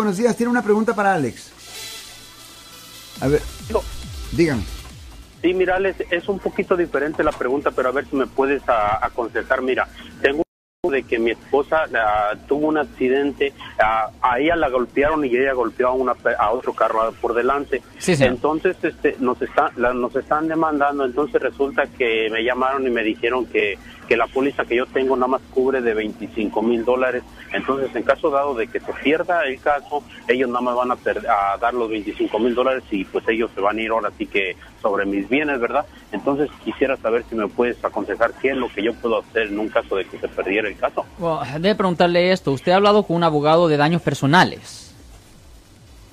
Buenos días, tiene una pregunta para Alex. A ver, díganme. Sí, mira, Alex, es un poquito diferente la pregunta, pero a ver si me puedes a- aconsejar. Mira, tengo de que mi esposa tuvo un accidente, ah, a ella la golpearon y ella golpeó a, una, pe- a otro carro por delante. Sí, señor. Entonces este, nos, está, la- nos están demandando, entonces resulta que me llamaron y me dijeron que, que la póliza que yo tengo nada más cubre de 25 mil dólares. Entonces, en caso dado de que se pierda el caso, ellos nada más van a, a dar los 25 mil dólares y pues ellos se van a ir ahora sí que sobre mis bienes, ¿verdad? Entonces quisiera saber si me puedes aconsejar qué es lo que yo puedo hacer en un caso de que se perdiera el caso. Bueno, debe preguntarle esto. ¿Usted ha hablado con un abogado de daños personales?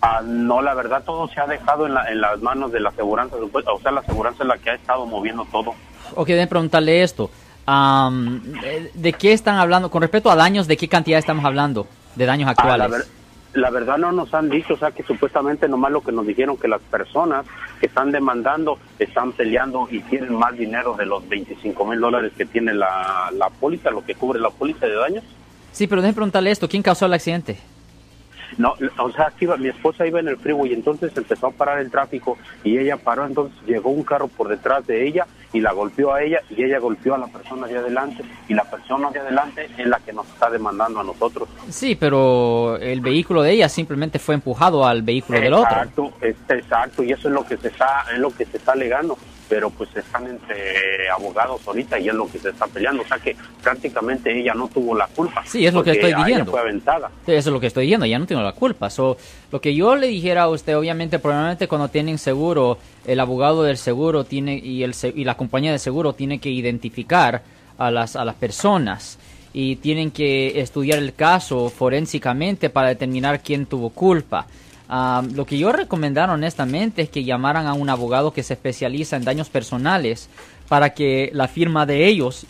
Ah, no, la verdad todo se ha dejado en, la- en las manos de la aseguranza, o sea, la aseguranza es la que ha estado moviendo todo. Ok, debe preguntarle esto. Am, ¿de, qué están hablando? Con respecto a daños, ¿de qué cantidad estamos hablando? De daños Ah, actuales. la, ver- la verdad no nos han dicho, o sea que supuestamente nomás lo que nos dijeron que las personas que están demandando están peleando y tienen más dinero de los 25 mil dólares que tiene la, la póliza, lo que cubre la póliza de daños. Sí, pero déjeme preguntarle esto. ¿Quién causó el accidente? No, o sea, aquí iba- mi esposa iba en el freeway y entonces empezó a parar el tráfico y ella paró, entonces llegó un carro por detrás de ella y la golpeó a ella y ella golpeó a la persona de adelante y la persona de adelante es la que nos está demandando a nosotros. Sí, pero el vehículo de ella simplemente fue empujado al vehículo del otro. Exacto, exacto, y eso es lo que se está, es lo que se está alegando, pero pues están entre abogados ahorita y es lo que se está peleando, o sea que prácticamente ella no tuvo la culpa. Sí, es lo que estoy ella diciendo. fue aventada. Sí, Eso es lo que estoy diciendo, ya no tengo la culpa. So, lo que yo le dijera a usted, obviamente, probablemente cuando tienen seguro, el abogado del seguro tiene y, el, y la compañía de seguro tiene que identificar a las, a las personas y tienen que estudiar el caso forensicamente para determinar quién tuvo culpa. Ah, lo que yo recomendaron honestamente es que llamaran a un abogado que se especializa en daños personales para que la firma de ellos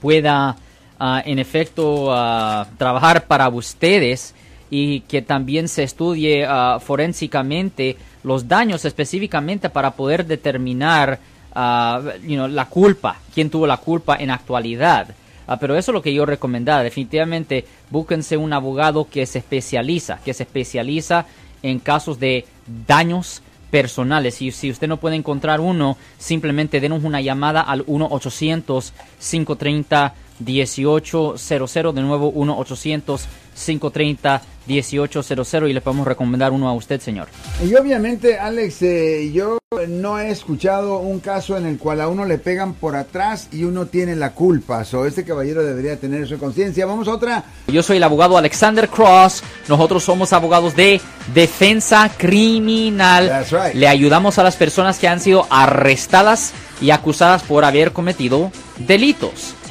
pueda ah, en efecto ah, trabajar para ustedes y que también se estudie forensicamente los daños específicamente para poder determinar ah, la culpa, quién tuvo la culpa en actualidad. Ah, pero eso es lo que yo recomendaba. Definitivamente búsquense un abogado que se especializa, que se especializa en casos de daños personales. Y si usted no puede encontrar uno, simplemente denos una llamada al 1-800-530-1800. De nuevo, 1-800-530-1800 y le podemos recomendar uno a usted, señor. Y obviamente, Alex, eh, yo no he escuchado un caso en el cual a uno le pegan por atrás y uno tiene la culpa. So, este caballero debería tener en conciencia. Vamos a otra. Yo soy el abogado Alexander Cross. Nosotros somos abogados de defensa criminal. That's right. Le ayudamos a las personas que han sido arrestadas y acusadas por haber cometido delitos.